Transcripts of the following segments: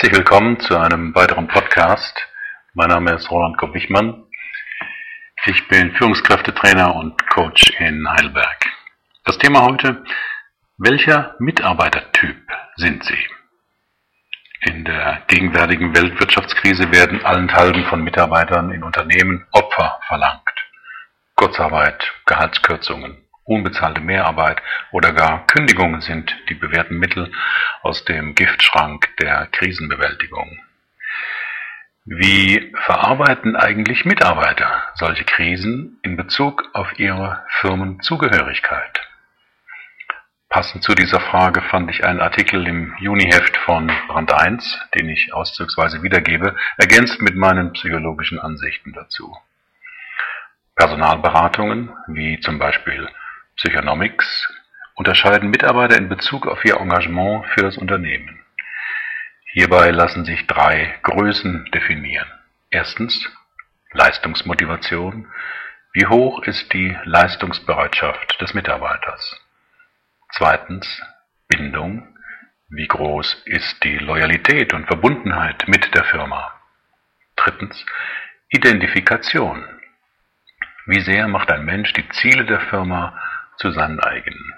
Herzlich willkommen zu einem weiteren Podcast. Mein Name ist Roland Kopp-Wichmann. Ich bin Führungskräftetrainer und Coach in Heidelberg. Das Thema heute, welcher Mitarbeitertyp sind Sie? In der gegenwärtigen Weltwirtschaftskrise werden allenthalben von Mitarbeitern in Unternehmen Opfer verlangt. Kurzarbeit, Gehaltskürzungen, unbezahlte Mehrarbeit oder gar Kündigungen sind die bewährten Mittel aus dem Giftschrank der Krisenbewältigung. Wie verarbeiten eigentlich Mitarbeiter solche Krisen in Bezug auf ihre Firmenzugehörigkeit? Passend zu dieser Frage fand ich einen Artikel im Juniheft von Brand 1, den ich auszugsweise wiedergebe, ergänzt mit meinen psychologischen Ansichten dazu. Personalberatungen, wie zum Beispiel Psychonomics unterscheiden Mitarbeiter in Bezug auf ihr Engagement für das Unternehmen. Hierbei lassen sich drei Größen definieren. Erstens Leistungsmotivation. Wie hoch ist die Leistungsbereitschaft des Mitarbeiters? Zweitens Bindung. Wie groß ist die Loyalität und Verbundenheit mit der Firma? Drittens Identifikation. Wie sehr macht ein Mensch die Ziele der Firma zu seinen eigenen.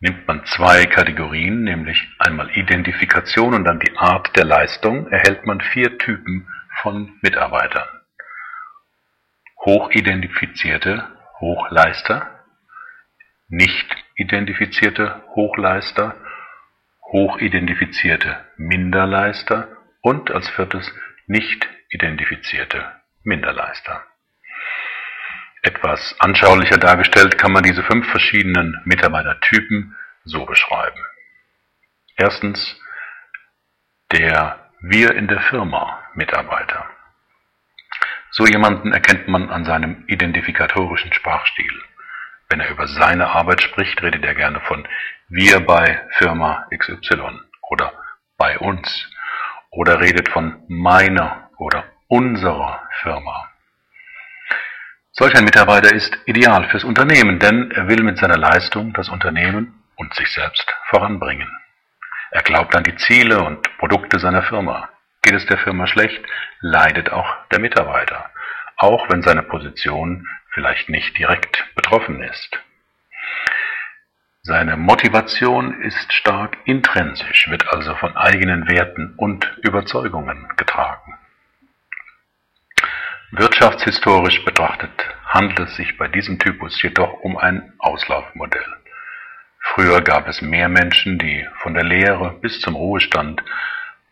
Nimmt man zwei Kategorien, nämlich einmal Identifikation und dann die Art der Leistung, erhält man vier Typen von Mitarbeitern. Hochidentifizierte Hochleister, nicht identifizierte Hochleister, hochidentifizierte Minderleister und als viertes nicht identifizierte Minderleister. Etwas anschaulicher dargestellt kann man diese fünf verschiedenen Mitarbeitertypen so beschreiben. Erstens der Wir in der Firma Mitarbeiter. So jemanden erkennt man an seinem identifikatorischen Sprachstil. Wenn er über seine Arbeit spricht, redet er gerne von wir bei Firma XY oder bei uns oder redet von meiner oder unserer Firma. Solch ein Mitarbeiter ist ideal fürs Unternehmen, denn er will mit seiner Leistung das Unternehmen und sich selbst voranbringen. Er glaubt an die Ziele und Produkte seiner Firma. Geht es der Firma schlecht, leidet auch der Mitarbeiter, auch wenn seine Position vielleicht nicht direkt betroffen ist. Seine Motivation ist stark intrinsisch, wird also von eigenen Werten und Überzeugungen getragen. Wirtschaftshistorisch betrachtet handelt es sich bei diesem Typus jedoch um ein Auslaufmodell. Früher gab es mehr Menschen, die von der Lehre bis zum Ruhestand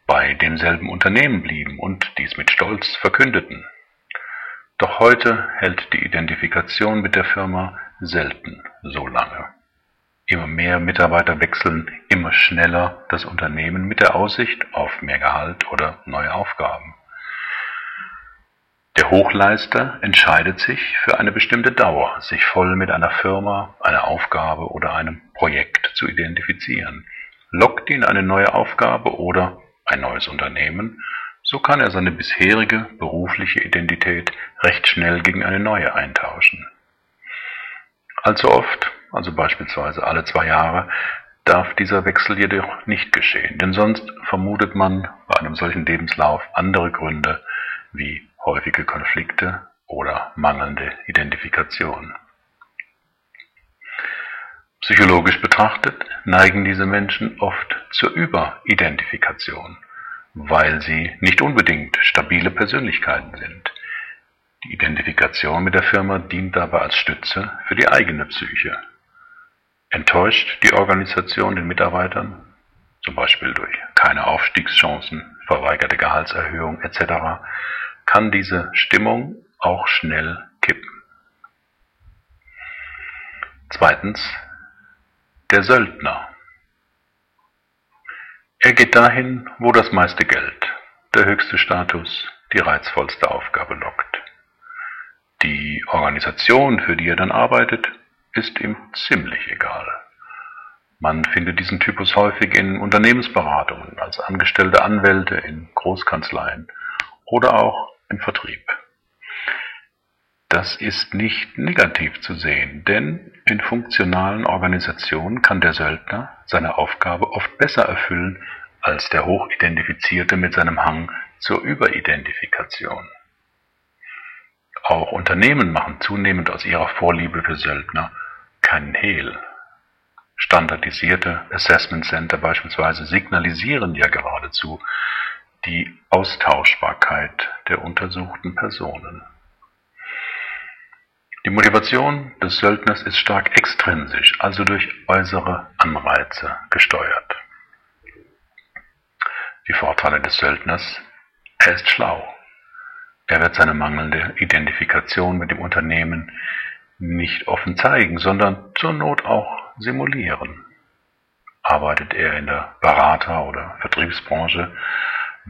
bei demselben Unternehmen blieben und dies mit Stolz verkündeten. Doch heute hält die Identifikation mit der Firma selten so lange. Immer mehr Mitarbeiter wechseln immer schneller das Unternehmen mit der Aussicht auf mehr Gehalt oder neue Aufgaben. Der Hochleister entscheidet sich für eine bestimmte Dauer, sich voll mit einer Firma, einer Aufgabe oder einem Projekt zu identifizieren. Lockt ihn eine neue Aufgabe oder ein neues Unternehmen, so kann er seine bisherige berufliche Identität recht schnell gegen eine neue eintauschen. Allzu oft, also beispielsweise alle zwei Jahre, darf dieser Wechsel jedoch nicht geschehen, denn sonst vermutet man bei einem solchen Lebenslauf andere Gründe wie häufige Konflikte oder mangelnde Identifikation. Psychologisch betrachtet neigen diese Menschen oft zur Überidentifikation, weil sie nicht unbedingt stabile Persönlichkeiten sind. Die Identifikation mit der Firma dient dabei als Stütze für die eigene Psyche. Enttäuscht die Organisation den Mitarbeitern, zum Beispiel durch keine Aufstiegschancen, verweigerte Gehaltserhöhung etc., kann diese Stimmung auch schnell kippen. Zweitens, der Söldner. Er geht dahin, wo das meiste Geld, der höchste Status, die reizvollste Aufgabe lockt. Die Organisation, für die er dann arbeitet, ist ihm ziemlich egal. Man findet diesen Typus häufig in Unternehmensberatungen, als angestellte Anwälte in Großkanzleien oder auch im Vertrieb. Das ist nicht negativ zu sehen, denn in funktionalen Organisationen kann der Söldner seine Aufgabe oft besser erfüllen als der Hochidentifizierte mit seinem Hang zur Überidentifikation. Auch Unternehmen machen zunehmend aus ihrer Vorliebe für Söldner keinen Hehl. Standardisierte Assessment Center beispielsweise signalisieren ja geradezu die Austauschbarkeit der untersuchten Personen. Die Motivation des Söldners ist stark extrinsisch, also durch äußere Anreize gesteuert. Die Vorteile des Söldners, er ist schlau. Er wird seine mangelnde Identifikation mit dem Unternehmen nicht offen zeigen, sondern zur Not auch simulieren. Arbeitet er in der Berater- oder Vertriebsbranche,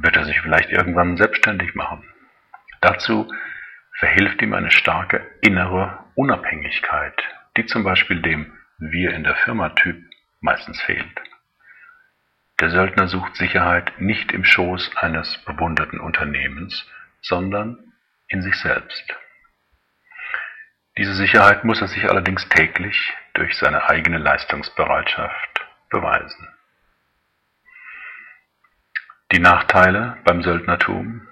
wird er sich vielleicht irgendwann selbstständig machen. Dazu verhilft ihm eine starke innere Unabhängigkeit, die zum Beispiel dem Wir in der Firma-Typ meistens fehlt. Der Söldner sucht Sicherheit nicht im Schoß eines bewunderten Unternehmens, sondern in sich selbst. Diese Sicherheit muss er sich allerdings täglich durch seine eigene Leistungsbereitschaft beweisen. Die Nachteile beim Söldnertum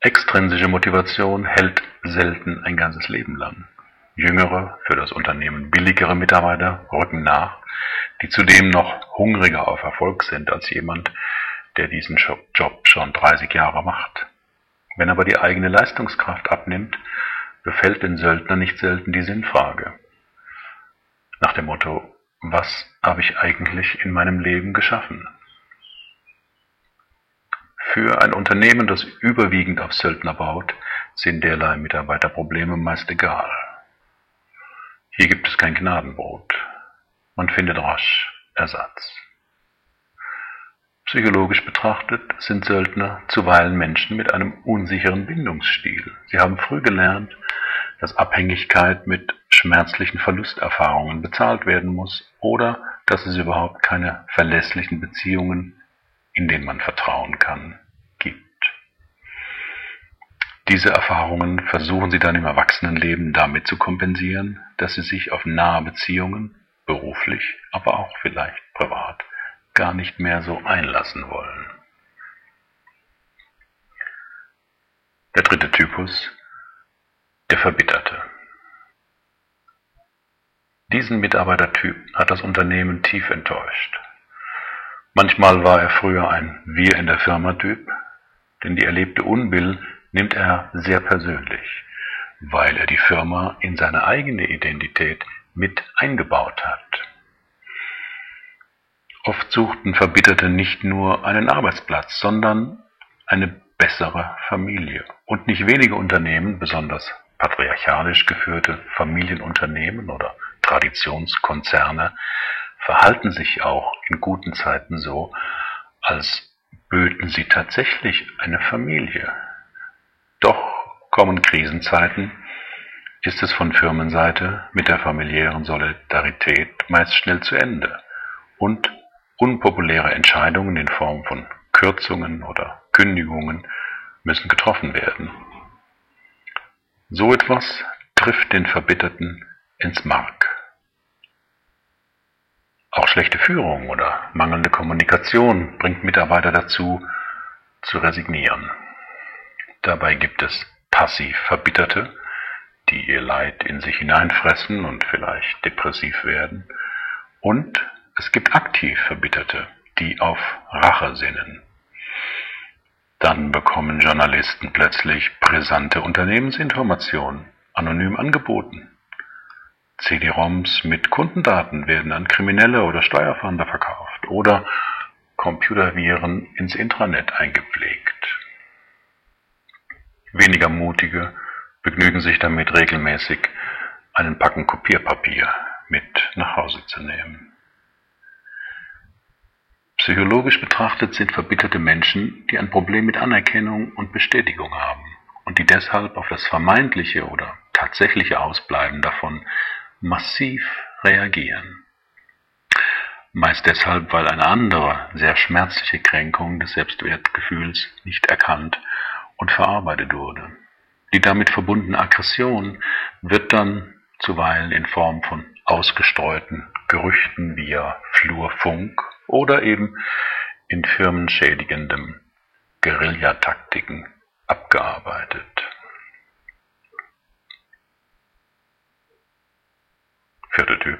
Extrinsische Motivation hält selten ein ganzes Leben lang. Jüngere, für das Unternehmen billigere Mitarbeiter rücken nach, die zudem noch hungriger auf Erfolg sind als jemand, der diesen Job schon 30 Jahre macht. Wenn aber die eigene Leistungskraft abnimmt, befällt den Söldner nicht selten die Sinnfrage. Nach dem Motto, was habe ich eigentlich in meinem Leben geschaffen? Für ein Unternehmen, das überwiegend auf Söldner baut, sind derlei Mitarbeiterprobleme meist egal. Hier gibt es kein Gnadenbrot. Man findet rasch Ersatz. Psychologisch betrachtet sind Söldner zuweilen Menschen mit einem unsicheren Bindungsstil. Sie haben früh gelernt, dass Abhängigkeit mit schmerzlichen Verlusterfahrungen bezahlt werden muss oder dass es überhaupt keine verlässlichen Beziehungen in den man vertrauen kann, gibt. Diese Erfahrungen versuchen sie dann im Erwachsenenleben damit zu kompensieren, dass sie sich auf nahe Beziehungen, beruflich, aber auch vielleicht privat, gar nicht mehr so einlassen wollen. Der dritte Typus, der Verbitterte. Diesen Mitarbeitertyp hat das Unternehmen tief enttäuscht. Manchmal war er früher ein Wir in der Firma-Typ, denn die erlebte Unbill nimmt er sehr persönlich, weil er die Firma in seine eigene Identität mit eingebaut hat. Oft suchten Verbitterte nicht nur einen Arbeitsplatz, sondern eine bessere Familie. Und nicht wenige Unternehmen, besonders patriarchalisch geführte Familienunternehmen oder Traditionskonzerne, verhalten sich auch in guten Zeiten so, als böten sie tatsächlich eine Familie. Doch kommen Krisenzeiten, ist es von Firmenseite mit der familiären Solidarität meist schnell zu Ende und unpopuläre Entscheidungen in Form von Kürzungen oder Kündigungen müssen getroffen werden. So etwas trifft den Verbitterten ins Mark. Auch schlechte Führung oder mangelnde Kommunikation bringt Mitarbeiter dazu, zu resignieren. Dabei gibt es passiv Verbitterte, die ihr Leid in sich hineinfressen und vielleicht depressiv werden. Und es gibt aktiv Verbitterte, die auf Rache sinnen. Dann bekommen Journalisten plötzlich brisante Unternehmensinformationen anonym angeboten. CD-ROMs mit Kundendaten werden an Kriminelle oder Steuerfahnder verkauft oder Computerviren ins Intranet eingepflegt. Weniger mutige begnügen sich damit regelmäßig, einen Packen Kopierpapier mit nach Hause zu nehmen. Psychologisch betrachtet sind verbitterte Menschen, die ein Problem mit Anerkennung und Bestätigung haben und die deshalb auf das vermeintliche oder tatsächliche Ausbleiben davon massiv reagieren. Meist deshalb, weil eine andere, sehr schmerzliche Kränkung des Selbstwertgefühls nicht erkannt und verarbeitet wurde. Die damit verbundene Aggression wird dann zuweilen in Form von ausgestreuten Gerüchten via Flurfunk oder eben in firmenschädigendem Guerillataktiken abgearbeitet. Vierter Typ,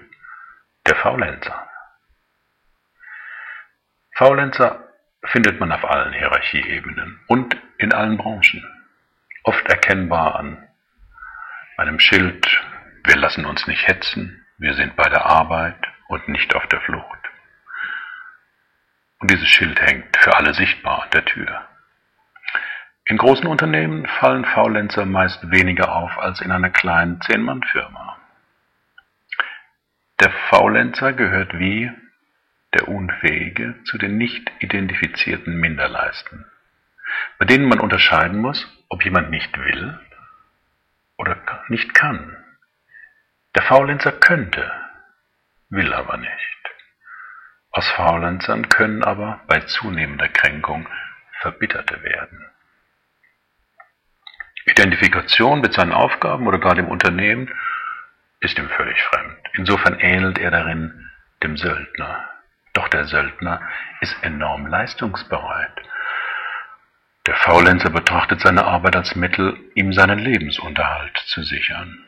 der Faulenzer. Faulenzer findet man auf allen Hierarchieebenen und in allen Branchen, oft erkennbar an einem Schild, wir lassen uns nicht hetzen, wir sind bei der Arbeit und nicht auf der Flucht. Und dieses Schild hängt für alle sichtbar an der Tür. In großen Unternehmen fallen Faulenzer meist weniger auf als in einer kleinen Zehn-Mann-Firma. Der Faulenzer gehört wie der Unfähige zu den nicht identifizierten Minderleisten, bei denen man unterscheiden muss, ob jemand nicht will oder nicht kann. Der Faulenzer könnte, will aber nicht. Aus Faulenzern können aber bei zunehmender Kränkung Verbitterte werden. Identifikation mit seinen Aufgaben oder gar dem Unternehmen ist ihm völlig fremd. Insofern ähnelt er darin dem Söldner. Doch der Söldner ist enorm leistungsbereit. Der Faulenzer betrachtet seine Arbeit als Mittel, ihm seinen Lebensunterhalt zu sichern.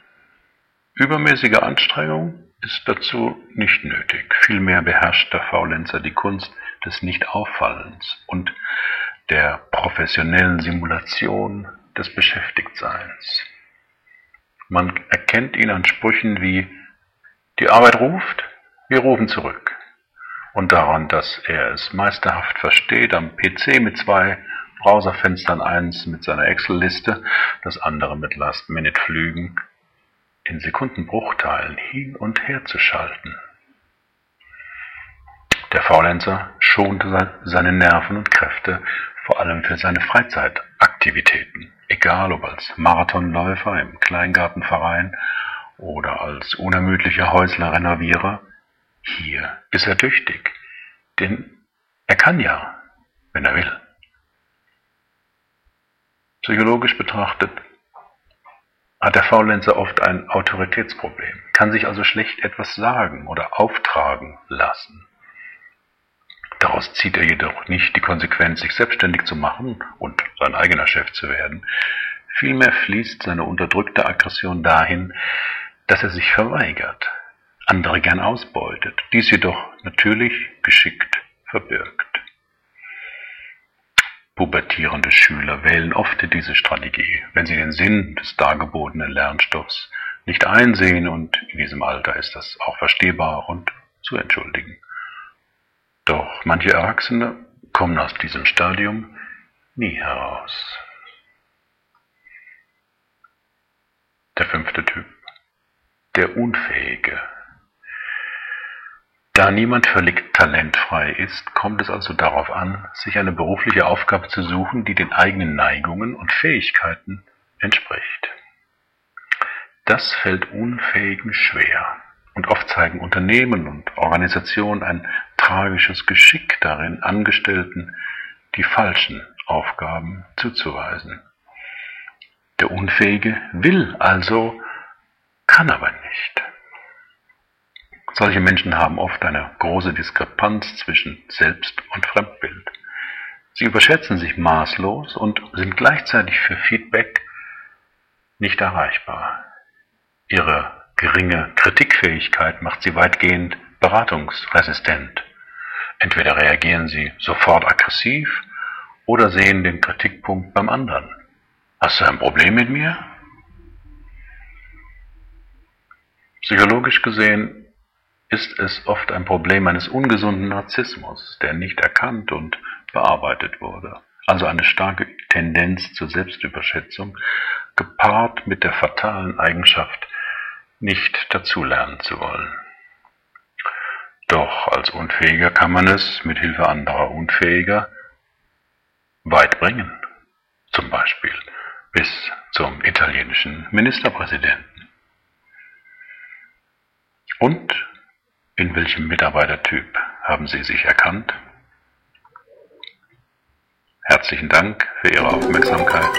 Übermäßige Anstrengung ist dazu nicht nötig. Vielmehr beherrscht der Faulenzer die Kunst des Nichtauffallens und der professionellen Simulation des Beschäftigtseins. Man erkennt ihn an Sprüchen wie die Arbeit ruft, wir rufen zurück. Und daran, dass er es meisterhaft versteht, am PC mit zwei Browserfenstern eins mit seiner Excel-Liste, das andere mit Last-Minute-Flügen in Sekundenbruchteilen hin und her zu schalten. Der Faulenzer schonte seine Nerven und Kräfte vor allem für seine Freizeitaktivitäten, egal ob als Marathonläufer im Kleingartenverein oder als unermüdlicher Häusler-Renovierer. Hier ist er tüchtig, denn er kann ja, wenn er will. Psychologisch betrachtet hat der Faulenzer oft ein Autoritätsproblem, kann sich also schlecht etwas sagen oder auftragen lassen. Daraus zieht er jedoch nicht die Konsequenz, sich selbstständig zu machen und sein eigener Chef zu werden. Vielmehr fließt seine unterdrückte Aggression dahin, dass er sich verweigert, andere gern ausbeutet, dies jedoch natürlich geschickt verbirgt. Pubertierende Schüler wählen oft diese Strategie, wenn sie den Sinn des dargebotenen Lernstoffs nicht einsehen und in diesem Alter ist das auch verstehbar und zu entschuldigen. Doch manche Erwachsene kommen aus diesem Stadium nie heraus. Der fünfte Typ. Der Unfähige. Da niemand völlig talentfrei ist, kommt es also darauf an, sich eine berufliche Aufgabe zu suchen, die den eigenen Neigungen und Fähigkeiten entspricht. Das fällt Unfähigen schwer, und oft zeigen Unternehmen und Organisationen ein tragisches Geschick darin, Angestellten die falschen Aufgaben zuzuweisen. Der Unfähige will also, kann aber nicht. Solche Menschen haben oft eine große Diskrepanz zwischen Selbst- und Fremdbild. Sie überschätzen sich maßlos und sind gleichzeitig für Feedback nicht erreichbar. Ihre geringe Kritikfähigkeit macht sie weitgehend beratungsresistent. Entweder reagieren sie sofort aggressiv oder sehen den Kritikpunkt beim anderen. Hast du ein Problem mit mir? Psychologisch gesehen ist es oft ein Problem eines ungesunden Narzissmus, der nicht erkannt und bearbeitet wurde. Also eine starke Tendenz zur Selbstüberschätzung, gepaart mit der fatalen Eigenschaft, nicht dazulernen zu wollen. Doch als Unfähiger kann man es mit Hilfe anderer Unfähiger weit bringen. Zum Beispiel bis zum italienischen Ministerpräsidenten. Und in welchem Mitarbeitertyp haben Sie sich erkannt? Herzlichen Dank für Ihre Aufmerksamkeit.